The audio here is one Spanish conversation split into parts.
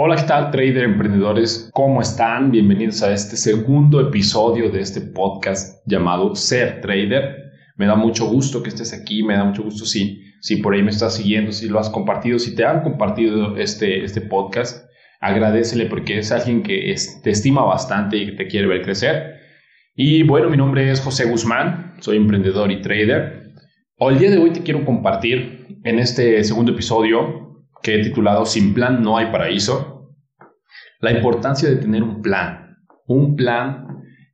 Hola, ¿qué tal, trader emprendedores? ¿Cómo están? Bienvenidos a este segundo episodio de este podcast llamado Ser Trader. Me da mucho gusto que estés aquí, me da mucho gusto si, si por ahí me estás siguiendo, si lo has compartido, si te han compartido este, este podcast, agradecele porque es alguien que te estima bastante y que te quiere ver crecer. Y bueno, mi nombre es José Guzmán, soy emprendedor y trader. El día de hoy te quiero compartir en este segundo episodio que he titulado Sin plan no hay paraíso, la importancia de tener un plan, un plan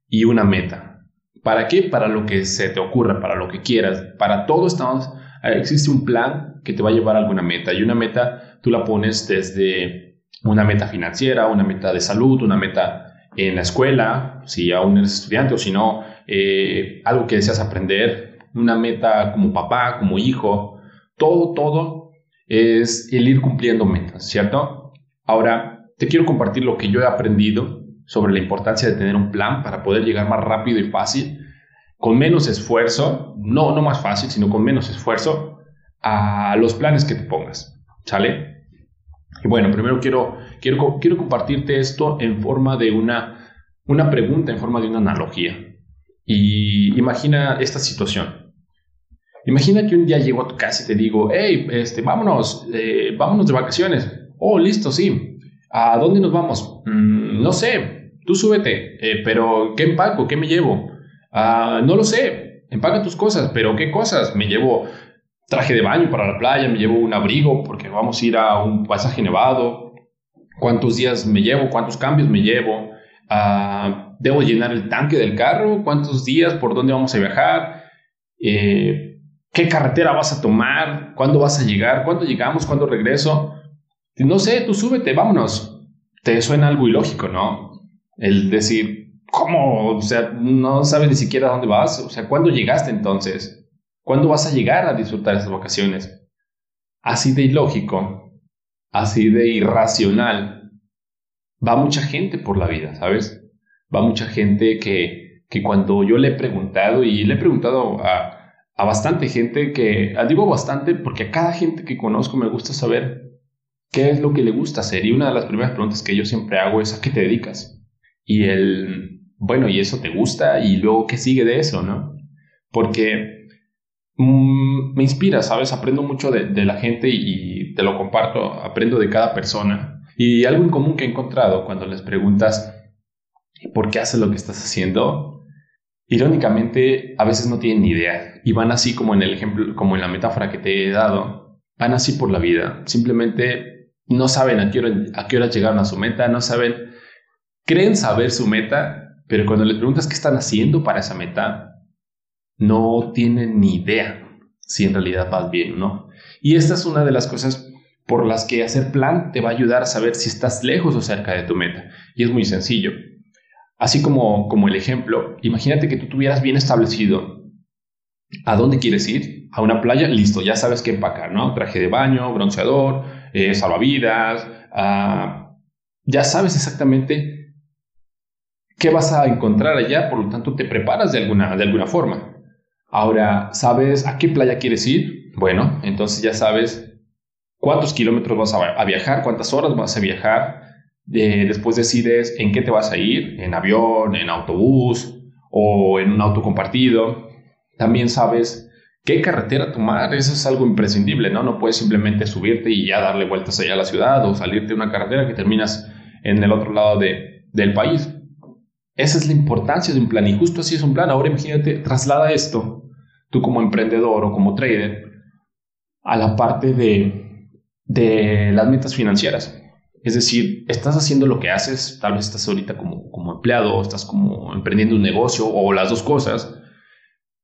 y una meta. ¿Para qué? Para lo que se te ocurra, para lo que quieras. Para todo estamos, existe un plan que te va a llevar a alguna meta y una meta tú la pones desde una meta financiera, una meta de salud, una meta en la escuela, si aún eres estudiante o si no, eh, algo que deseas aprender, una meta como papá, como hijo, todo, todo es el ir cumpliendo metas, ¿cierto? Ahora, te quiero compartir lo que yo he aprendido sobre la importancia de tener un plan para poder llegar más rápido y fácil, con menos esfuerzo, no, no más fácil, sino con menos esfuerzo, a los planes que te pongas, ¿sale? Y bueno, primero quiero, quiero, quiero compartirte esto en forma de una, una pregunta, en forma de una analogía. Y imagina esta situación. Imagina que un día llego a tu casa y te digo, hey, este, vámonos, eh, vámonos de vacaciones. Oh, listo, sí. ¿A dónde nos vamos? Mm, no sé, tú súbete, eh, pero ¿qué empaco? ¿Qué me llevo? Ah, no lo sé, empaca tus cosas, pero ¿qué cosas? Me llevo traje de baño para la playa, me llevo un abrigo porque vamos a ir a un pasaje nevado, cuántos días me llevo, cuántos cambios me llevo, uh, debo llenar el tanque del carro, cuántos días, por dónde vamos a viajar, eh, qué carretera vas a tomar, cuándo vas a llegar, cuándo llegamos, cuándo regreso. No sé, tú súbete, vámonos. Te suena algo ilógico, ¿no? El decir, ¿cómo? O sea, no sabes ni siquiera dónde vas. O sea, ¿cuándo llegaste entonces? ¿Cuándo vas a llegar a disfrutar esas vacaciones? Así de ilógico, así de irracional, va mucha gente por la vida, ¿sabes? Va mucha gente que, que cuando yo le he preguntado, y le he preguntado a, a bastante gente que, digo bastante porque a cada gente que conozco me gusta saber qué es lo que le gusta hacer. Y una de las primeras preguntas que yo siempre hago es, ¿a qué te dedicas? Y el, bueno, ¿y eso te gusta? Y luego, ¿qué sigue de eso, no? Porque Mm, me inspira, ¿sabes? Aprendo mucho de, la gente y, te lo comparto, aprendo de cada persona. Y algo en común que he encontrado cuando les preguntas por qué haces lo que estás haciendo, irónicamente a veces no tienen ni idea y van así como en el ejemplo, como en la metáfora que te he dado, van así por la vida. Simplemente no saben a qué hora, a qué hora llegaron a su meta, no saben, creen saber su meta, pero cuando les preguntas qué están haciendo para esa meta, no tienen ni idea si en realidad vas bien o no. Y esta es una de las cosas por las que hacer plan te va a ayudar a saber si estás lejos o cerca de tu meta. Y es muy sencillo. Así como, como el ejemplo, imagínate que tú tuvieras bien establecido a dónde quieres ir, a una playa, listo, ya sabes qué empacar, ¿no? Traje de baño, bronceador, eh, salvavidas, ah, ya sabes exactamente qué vas a encontrar allá, por lo tanto te preparas de alguna, de alguna forma. Ahora, ¿sabes a qué playa quieres ir? Bueno, entonces ya sabes cuántos kilómetros vas a, viajar, cuántas horas vas a viajar. Después decides en qué te vas a ir, en avión, en autobús o en un auto compartido. También sabes qué carretera tomar, eso es algo imprescindible, ¿no? No puedes simplemente subirte y ya darle vueltas allá a la ciudad o salirte de una carretera que terminas en el otro lado del país. Esa es la importancia de un plan y justo así es un plan. Ahora imagínate, traslada esto tú como emprendedor o como trader a la parte de, de las metas financieras. Es decir, estás haciendo lo que haces, tal vez estás ahorita como, como empleado, estás como emprendiendo un negocio o las dos cosas.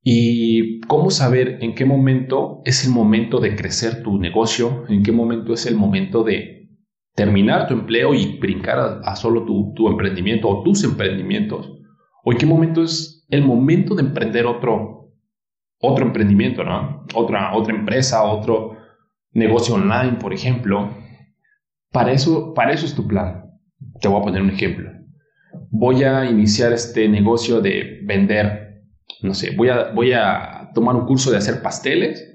Y cómo saber en qué momento es el momento de crecer tu negocio, en qué momento es el momento de terminar tu empleo y brincar a, solo tu, tu emprendimiento o tus emprendimientos, o en qué momento es el momento de emprender otro, otro emprendimiento, ¿no? Otra, otra empresa, otro negocio online, por ejemplo. Para eso, para eso es tu plan. Te voy a poner un ejemplo. Voy a iniciar este negocio de vender, no sé, voy a, voy a tomar un curso de hacer pasteles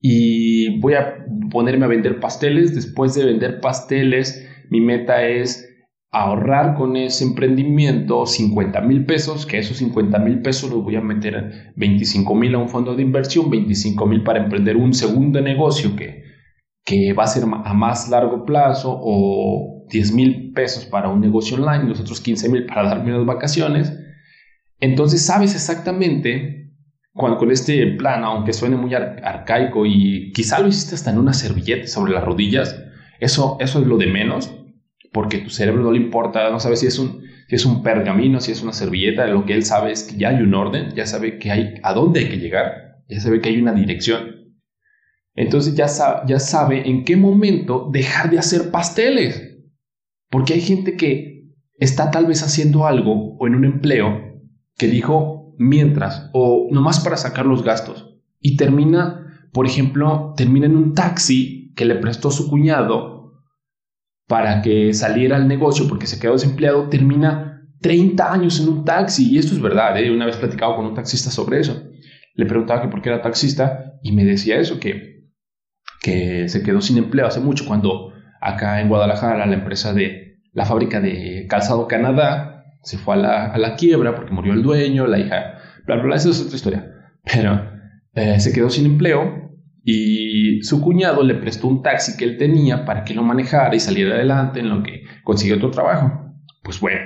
y voy a ponerme a vender pasteles. Después de vender pasteles, mi meta es ahorrar con ese emprendimiento 50 mil pesos, que esos 50 mil pesos los voy a meter 25 mil a un fondo de inversión, 25 mil para emprender un segundo negocio que, que va a ser a más largo plazo o 10 mil pesos para un negocio online, los otros 15 mil para darme unas vacaciones. Entonces sabes exactamente cuando con este plan, aunque suene muy arcaico y quizá lo hiciste hasta en una servilleta sobre las rodillas, eso, eso es lo de menos porque tu cerebro no le importa, no sabe si es un, si es un pergamino, si es una servilleta, lo que él sabe es que ya hay un orden, ya sabe que hay a dónde hay que llegar, ya sabe que hay una dirección. Entonces ya, ya sabe en qué momento dejar de hacer pasteles. Porque hay gente que está tal vez haciendo algo o en un empleo que dijo mientras o nomás para sacar los gastos y termina, por ejemplo, termina en un taxi que le prestó su cuñado para que saliera al negocio porque se quedó desempleado, termina 30 años en un taxi. Y esto es verdad, ¿eh? una vez platicado con un taxista sobre eso. Le preguntaba que por qué era taxista y me decía eso, que, que se quedó sin empleo hace mucho cuando acá en Guadalajara la empresa de la fábrica de calzado Canadá se fue a la, a la quiebra porque murió el dueño, la hija, bla, bla, bla, eso es otra historia. Pero eh, se quedó sin empleo y su cuñado le prestó un taxi que él tenía para que lo manejara y saliera adelante en lo que consiguió otro trabajo. Pues bueno,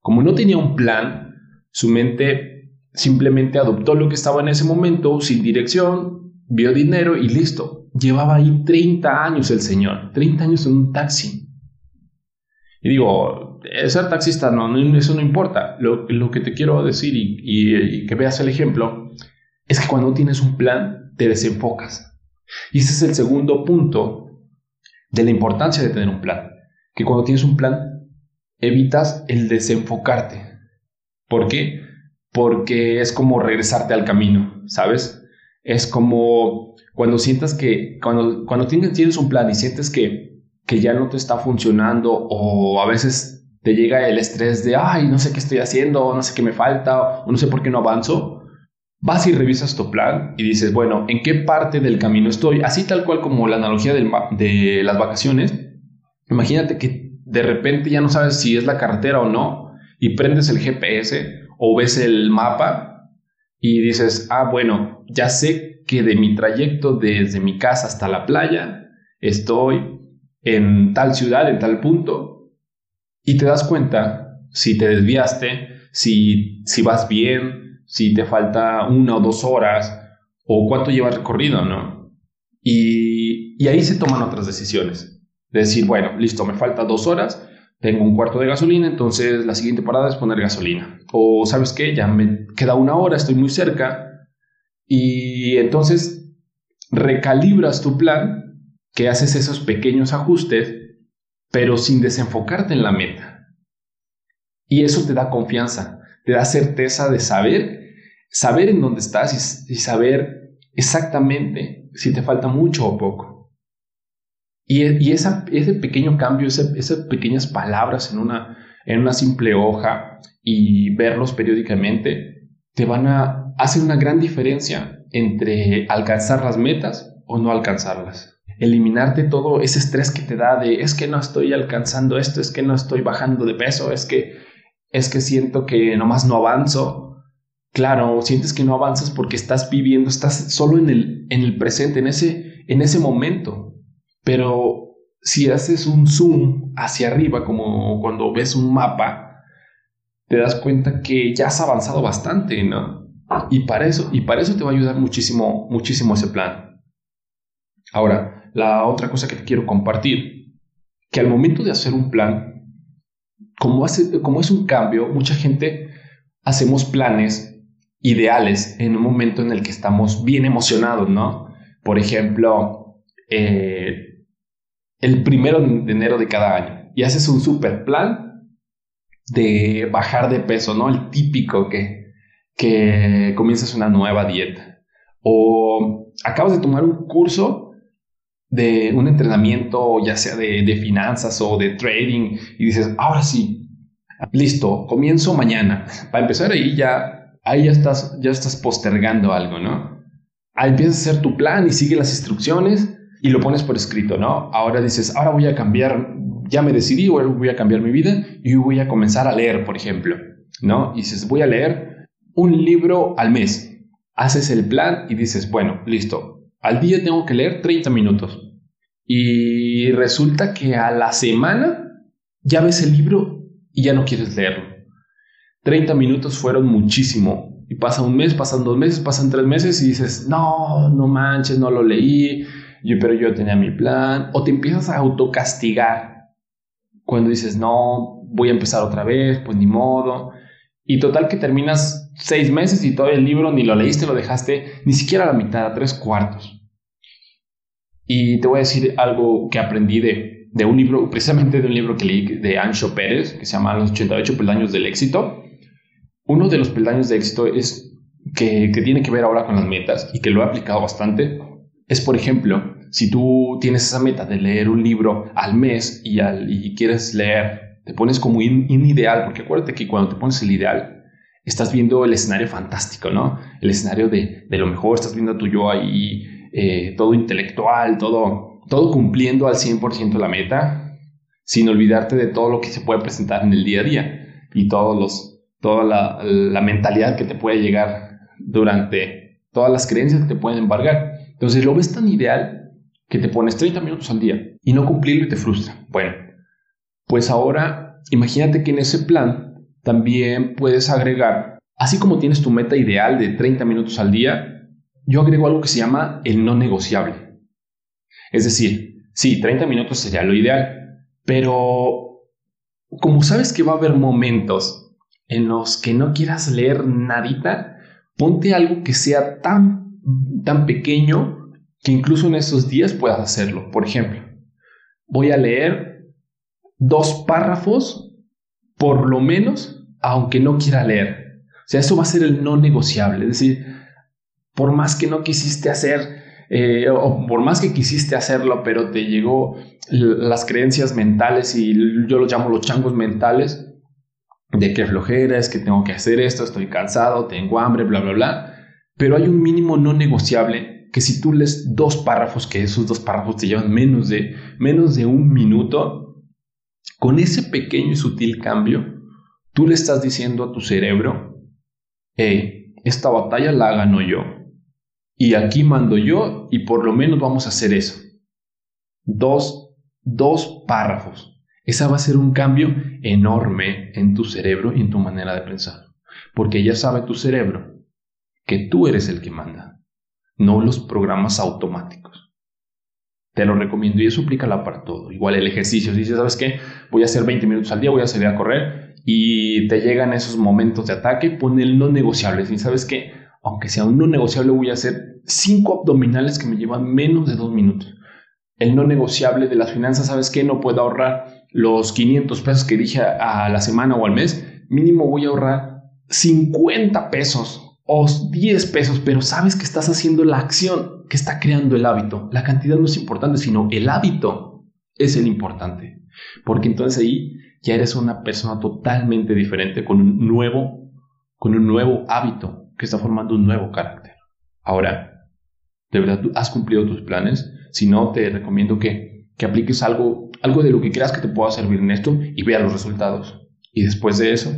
como no tenía un plan, su mente simplemente adoptó lo que estaba en ese momento sin dirección, vio dinero y listo. Llevaba ahí 30 años el señor, 30 años en un taxi. Y digo, ser taxista no, eso no importa. Lo, que te quiero decir y, y que veas el ejemplo es que cuando tienes un plan, te desenfocas y ese es el segundo punto de la importancia de tener un plan. Que cuando tienes un plan, evitas el desenfocarte. ¿Por qué? Porque es como regresarte al camino, ¿sabes? Es como cuando sientas que, cuando, cuando tienes, un plan y sientes que, que ya no te está funcionando o a veces te llega el estrés de, ay, no sé qué estoy haciendo, no sé qué me falta, o no sé por qué no avanzo, vas y revisas tu plan y dices, bueno, ¿en qué parte del camino estoy? Así tal cual como la analogía de las vacaciones. Imagínate que de repente ya no sabes si es la carretera o no y prendes el GPS o ves el mapa y dices, ah, bueno, ya sé que de mi trayecto desde mi casa hasta la playa estoy en tal ciudad, en tal punto, y te das cuenta si te desviaste, si, si vas bien, si te falta una o dos horas o cuánto lleva recorrido, ¿no? Y, y ahí se toman otras decisiones. De decir, bueno, listo, me falta dos horas, tengo un cuarto de gasolina, entonces la siguiente parada es poner gasolina. O sabes qué, ya me queda una hora, estoy muy cerca. Y entonces recalibras tu plan, que haces esos pequeños ajustes, pero sin desenfocarte en la meta. Y eso te da confianza, te da certeza de saber, saber en dónde estás y, saber exactamente si te falta mucho o poco. Y, ese pequeño cambio, esas pequeñas palabras en una, en una simple hoja y verlos periódicamente, te van a hacer una gran diferencia entre alcanzar las metas o no alcanzarlas eliminarte todo ese estrés que te da de es que no estoy alcanzando esto, es que no estoy bajando de peso, es que es que siento que nomás no avanzo. Claro, sientes que no avanzas porque estás viviendo, estás solo en el, en el presente, en ese, en ese momento. Pero si haces un zoom hacia arriba, como cuando ves un mapa, te das cuenta que ya has avanzado bastante, ¿no? Y para eso, y para eso te va a ayudar muchísimo, muchísimo ese plan. Ahora, la otra cosa que te quiero compartir, que al momento de hacer un plan, como, hace, como es un cambio, mucha gente hacemos planes ideales en un momento en el que estamos bien emocionados, ¿no? Por ejemplo, eh, el primero de enero de cada año y haces un super plan de bajar de peso, ¿no? El típico que, que comienzas una nueva dieta. O acabas de tomar un curso de un entrenamiento, ya sea de, de, finanzas o de trading, y dices, ahora sí, listo, comienzo mañana. Para empezar ahí ya, ahí ya estás, ya estás postergando algo, ¿no? Ahí empiezas a hacer tu plan y sigue las instrucciones y lo pones por escrito, ¿no? Ahora dices, ahora voy a cambiar, ya me decidí, voy a cambiar mi vida y voy a comenzar a leer, por ejemplo, ¿no? Y dices, voy a leer un libro al mes. Haces el plan y dices, bueno, listo, al día tengo que leer 30 minutos. Y resulta que a la semana ya ves el libro y ya no quieres leerlo. 30 minutos fueron muchísimo. Y pasa un mes, pasan dos meses, pasan tres meses y dices, no, no manches, no lo leí, pero yo tenía mi plan. O te empiezas a autocastigar cuando dices, no, voy a empezar otra vez, pues ni modo. Y total que terminas seis meses y todo el libro ni lo leíste, lo dejaste ni siquiera a la mitad, a tres cuartos. Y te voy a decir algo que aprendí de, de un libro, precisamente de un libro que leí de Ancho Pérez, que se llama Los 88 peldaños del éxito. Uno de los peldaños de éxito es que, que tiene que ver ahora con las metas y que lo he aplicado bastante. Es, por ejemplo, si tú tienes esa meta de leer un libro al mes y, al, y quieres leer, te pones como un, ideal, porque acuérdate que cuando te pones el ideal, estás viendo el escenario fantástico, ¿no? El escenario de, de lo mejor, estás viendo a tu yo ahí, eh, todo intelectual, todo, todo cumpliendo al 100% la meta, sin olvidarte de todo lo que se puede presentar en el día a día y todos los, toda la, la mentalidad que te puede llegar durante todas las creencias que te pueden embargar. Entonces lo ves tan ideal que te pones 30 minutos al día y no cumplirlo y te frustra. Bueno, pues ahora imagínate que en ese plan también puedes agregar, así como tienes tu meta ideal de 30 minutos al día, yo agrego algo que se llama el no negociable. Es decir, sí, 30 minutos sería lo ideal, pero como sabes que va a haber momentos en los que no quieras leer nadita, ponte algo que sea tan, tan pequeño que incluso en esos días puedas hacerlo. Por ejemplo, voy a leer dos párrafos, por lo menos, aunque no quiera leer. O sea, eso va a ser el no negociable. Es decir, por más que no quisiste hacer, eh, o por más que quisiste hacerlo, pero te llegó las creencias mentales y yo los llamo los changos mentales, de que flojera, es que tengo que hacer esto, estoy cansado, tengo hambre, bla, bla, bla. Pero hay un mínimo no negociable que si tú lees dos párrafos, que esos dos párrafos te llevan menos de, menos de un minuto, con ese pequeño y sutil cambio, tú le estás diciendo a tu cerebro, hey, esta batalla la gano yo. Y aquí mando yo y por lo menos vamos a hacer eso. Dos, dos párrafos. Esa va a ser un cambio enorme en tu cerebro y en tu manera de pensar. Porque ya sabe tu cerebro que tú eres el que manda no los programas automáticos. Te lo recomiendo y eso aplícala para todo. Igual el ejercicio, si dices, ¿sabes qué? Voy a hacer 20 minutos al día, voy a salir a correr y te llegan esos momentos de ataque, pon el no negociable. Y sabes qué, aunque sea un no negociable, voy a hacer 5 abdominales que me llevan menos de 2 minutos. El no negociable de las finanzas, ¿sabes qué? No puedo ahorrar los 500 pesos que dije a la semana o al mes. Mínimo voy a ahorrar 50 pesos o 10 pesos, pero sabes que estás haciendo la acción que está creando el hábito. La cantidad no es importante, sino el hábito es el importante. Porque entonces ahí ya eres una persona totalmente diferente con un nuevo, con un nuevo hábito que está formando un nuevo carácter. Ahora, ¿de verdad tú has cumplido tus planes? Si no, te recomiendo que, que apliques algo, algo de lo que creas que te pueda servir en esto y veas los resultados. Y después de eso,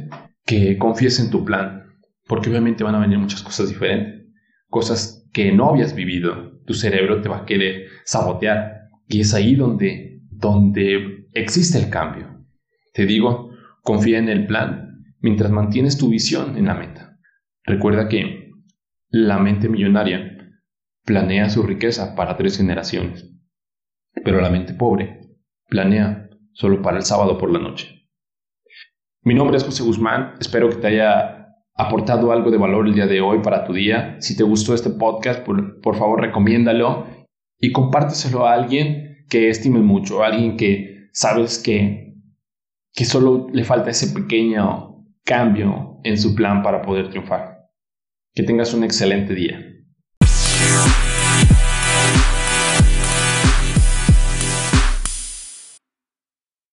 que confíes en tu plan, porque obviamente van a venir muchas cosas diferentes, cosas que no habías vivido. Tu cerebro te va a querer sabotear y es ahí donde, donde existe el cambio. Te digo, confía en el plan mientras mantienes tu visión en la meta. Recuerda que la mente millonaria planea su riqueza para tres generaciones, pero la mente pobre planea solo para el sábado por la noche. Mi nombre es José Guzmán, espero que te haya aportado algo de valor el día de hoy para tu día. Si te gustó este podcast, por, favor recomiéndalo y compárteselo a alguien que estimes mucho, a alguien que sabes que, que solo le falta ese pequeño cambio en su plan para poder triunfar. Que tengas un excelente día.